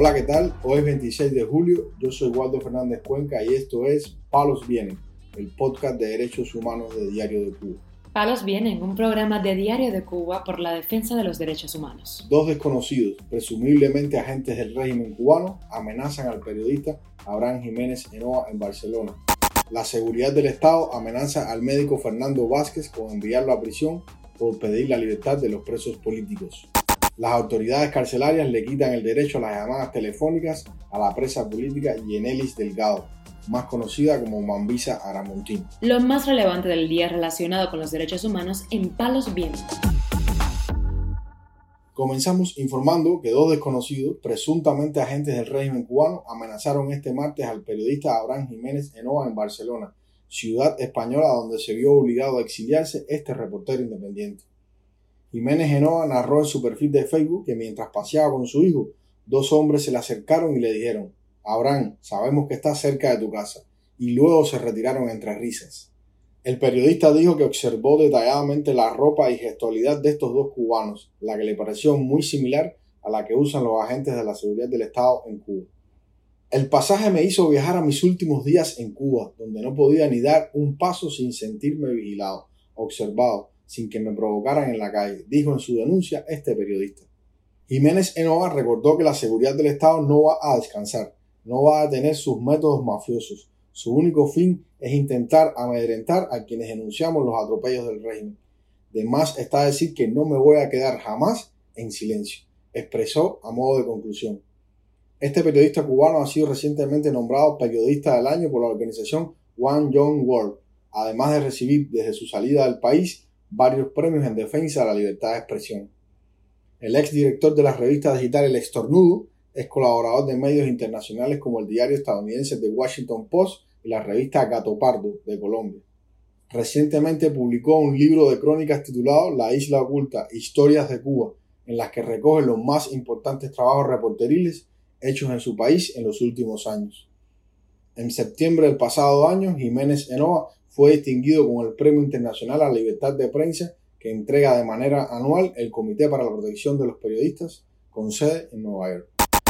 Hola, ¿qué tal? Hoy es 26 de julio, yo soy Waldo Fernández Cuenca y esto es Palos Vienen, el podcast de derechos humanos de Diario de Cuba. Palos Vienen, un programa de Diario de Cuba por la defensa de los derechos humanos. Dos desconocidos, presumiblemente agentes del régimen cubano, amenazan al periodista Abraham Jiménez Enoa en Barcelona. La seguridad del Estado amenaza al médico Fernando Vázquez con enviarlo a prisión por pedir la libertad de los presos políticos. Las autoridades carcelarias le quitan el derecho a las llamadas telefónicas a la presa política Yenelis Delgado, más conocida como Mambisa Aramontín. Lo más relevante del día relacionado con los derechos humanos en Palos Vientos. Comenzamos informando que dos desconocidos, presuntamente agentes del régimen cubano, amenazaron este martes al periodista Abraham Jiménez Enoa en Barcelona, ciudad española donde se vio obligado a exiliarse este reportero independiente. Jiménez Enoa narró en su perfil de Facebook que mientras paseaba con su hijo, dos hombres se le acercaron y le dijeron, Abraham, sabemos que estás cerca de tu casa, y luego se retiraron entre risas. El periodista dijo que observó detalladamente la ropa y gestualidad de estos dos cubanos, la que le pareció muy similar a la que usan los agentes de la seguridad del Estado en Cuba. El pasaje me hizo viajar a mis últimos días en Cuba, donde no podía ni dar un paso sin sentirme vigilado, observado, sin que me provocaran en la calle, dijo en su denuncia este periodista. Jiménez Enoa recordó que la seguridad del Estado no va a descansar, no va a tener sus métodos mafiosos, su único fin es intentar amedrentar a quienes denunciamos los atropellos del régimen. De más está decir que no me voy a quedar jamás en silencio, expresó a modo de conclusión. Este periodista cubano ha sido recientemente nombrado periodista del año por la organización One Young World, además de recibir desde su salida del país varios premios en defensa de la libertad de expresión. El ex director de la revista digital El Estornudo es colaborador de medios internacionales como el diario estadounidense The Washington Post y la revista Gato Pardo de Colombia. Recientemente publicó un libro de crónicas titulado La Isla Oculta, Historias de Cuba, en las que recoge los más importantes trabajos reporteriles hechos en su país en los últimos años. En septiembre del pasado año, Jiménez Enoa fue distinguido con el Premio Internacional a la Libertad de Prensa que entrega de manera anual el Comité para la Protección de los Periodistas, con sede en Nueva York.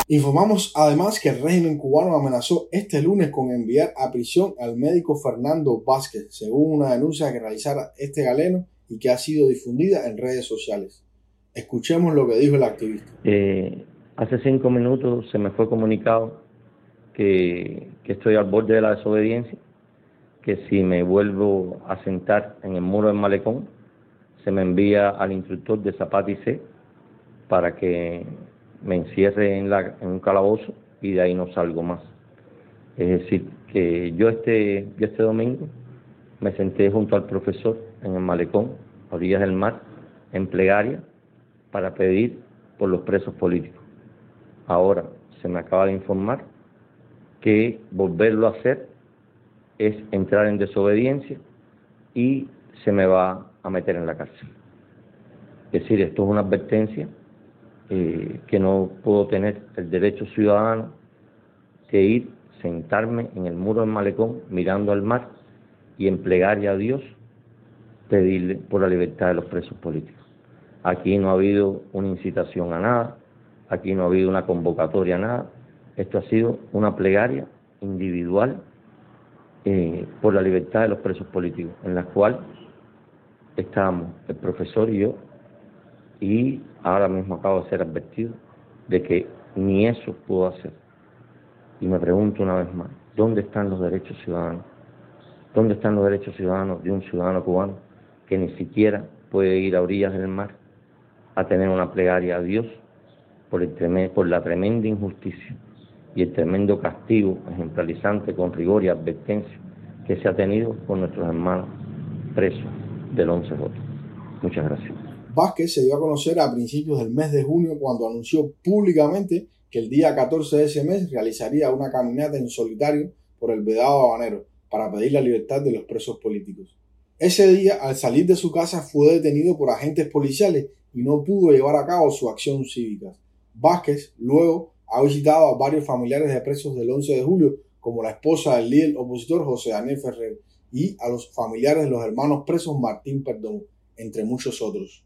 Informamos además que el régimen cubano amenazó este lunes con enviar a prisión al médico Fernando Vázquez, según una denuncia que realizara este galeno y que ha sido difundida en redes sociales. Escuchemos lo que dijo el activista. Eh, hace cinco minutos se me fue comunicado que, que estoy al borde de la desobediencia, que si me vuelvo a sentar en el muro del malecón, se me envía al instructor de Zapata y C para que me encierre en, un calabozo y de ahí no salgo más. Es decir, que yo este, yo este domingo me senté junto al profesor en el malecón, a orillas del mar, en plegaria, para pedir por los presos políticos. Ahora se me acaba de informar que volverlo a hacer es entrar en desobediencia y se me va a meter en la cárcel. Es decir, esto es una advertencia eh, que no puedo tener el derecho ciudadano de ir, sentarme en el muro del malecón mirando al mar y en plegaria a Dios pedirle por la libertad de los presos políticos. Aquí no ha habido una incitación a nada, aquí no ha habido una convocatoria a nada, esto ha sido una plegaria individual por la libertad de los presos políticos, en la cual estábamos el profesor y yo y ahora mismo acabo de ser advertido de que ni eso puedo hacer. Y me pregunto una vez más, ¿dónde están los derechos ciudadanos? ¿Dónde están los derechos ciudadanos de un ciudadano cubano que ni siquiera puede ir a orillas del mar a tener una plegaria a Dios por, el por la tremenda injusticia y el tremendo castigo ejemplarizante con rigor y advertencia que se ha tenido con nuestros hermanos presos del 11J? Muchas gracias. Vázquez se dio a conocer a principios del mes de junio cuando anunció públicamente que el día 14 de ese mes realizaría una caminata en solitario por el Vedado Habanero para pedir la libertad de los presos políticos. Ese día, al salir de su casa, fue detenido por agentes policiales y no pudo llevar a cabo su acción cívica. Vázquez luego ha visitado a varios familiares de presos del 11 de julio, como la esposa del líder opositor José Daniel Ferrer, y a los familiares de los hermanos presos Martín Perdón, entre muchos otros.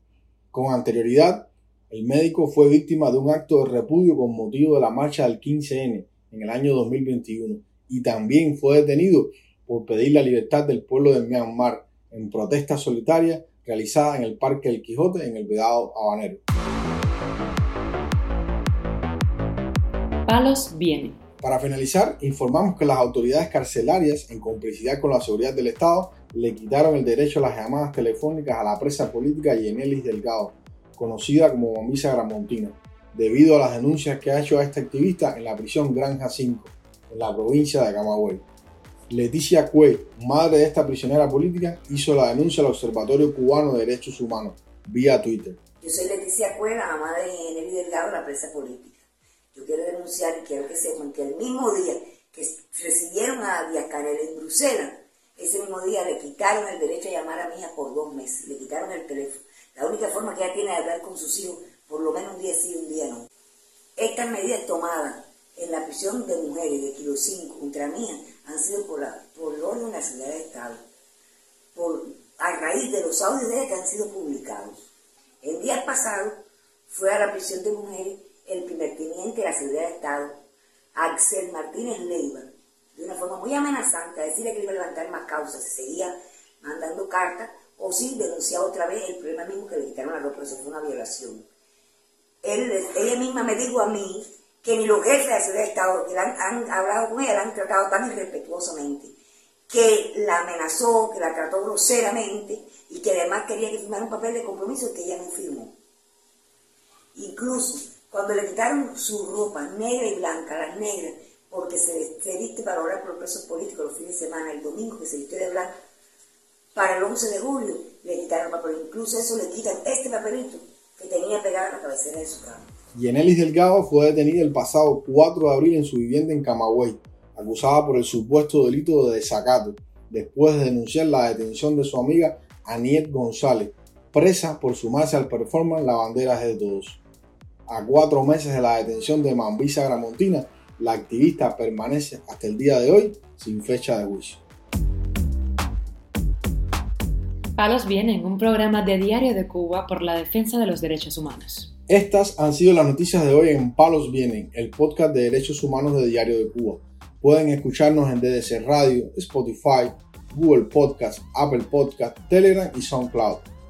Con anterioridad, El médico fue víctima de un acto de repudio con motivo de la marcha del 15N en el año 2021 y también fue detenido por pedir la libertad del pueblo de Myanmar en protesta solitaria realizada en el Parque El Quijote en el Vedado Habanero. Palos viene. Para finalizar, informamos que las autoridades carcelarias, en complicidad con la seguridad del Estado, le quitaron el derecho a las llamadas telefónicas a la presa política Yenelis Delgado, conocida como Bombisa Gramontina, debido a las denuncias que ha hecho a esta activista en la prisión Granja 5, en la provincia de Camagüey. Leticia Cue, madre de esta prisionera política, hizo la denuncia al Observatorio Cubano de Derechos Humanos vía Twitter. Yo soy Leticia Cue, la mamá de Yenelis Delgado, la presa política. Yo quiero denunciar y quiero que sepan que el mismo día que recibieron a Díaz Canel en Bruselas, ese mismo día le quitaron el derecho a llamar a mi hija por dos meses, le quitaron el teléfono. La única forma que ella tiene de hablar con sus hijos, por lo menos un día sí, un día no. Estas medidas tomadas en la prisión de mujeres de Kilo 5 contra mía han sido por, la, por el orden de la seguridad de Estado, por, a raíz de los audios de ella que han sido publicados. El día pasado fue a la prisión de mujeres el primer teniente de la Seguridad de Estado, Axel Martínez Leiva, de una forma muy amenazante, a decirle que iba a levantar más causas, seguía mandando cartas, o si denunciaba otra vez el problema mismo que le quitaron a los pero eso fue una violación. Ella misma me dijo a mí que ni los jefes de la Seguridad de Estado que han, han hablado con ella, la han tratado tan irrespetuosamente, que la amenazó, que la trató groseramente y que además quería que firmara un papel de compromiso que ella no firmó. Incluso cuando le quitaron su ropa negra y blanca, las negras, porque se, se viste para orar por los presos políticos los fines de semana, el domingo que se viste de blanco, para el 11 de julio le quitaron el papel. Incluso eso le quitan este papelito que tenía pegado en la cabecera de su cama. Yenelis Delgado fue detenida el pasado 4 de abril en su vivienda en Camagüey, acusada por el supuesto delito de desacato, después de denunciar la detención de su amiga Aniet González, presa por sumarse al performance La bandera es de todos. A cuatro meses de la detención de Mambisa Gramontina, la activista permanece hasta el día de hoy sin fecha de juicio. Palos Vienen, un programa de Diario de Cuba por la defensa de los derechos humanos. Estas han sido las noticias de hoy en Palos Vienen, el podcast de derechos humanos de Diario de Cuba. Pueden escucharnos en DDC Radio, Spotify, Google Podcast, Apple Podcast, Telegram y SoundCloud.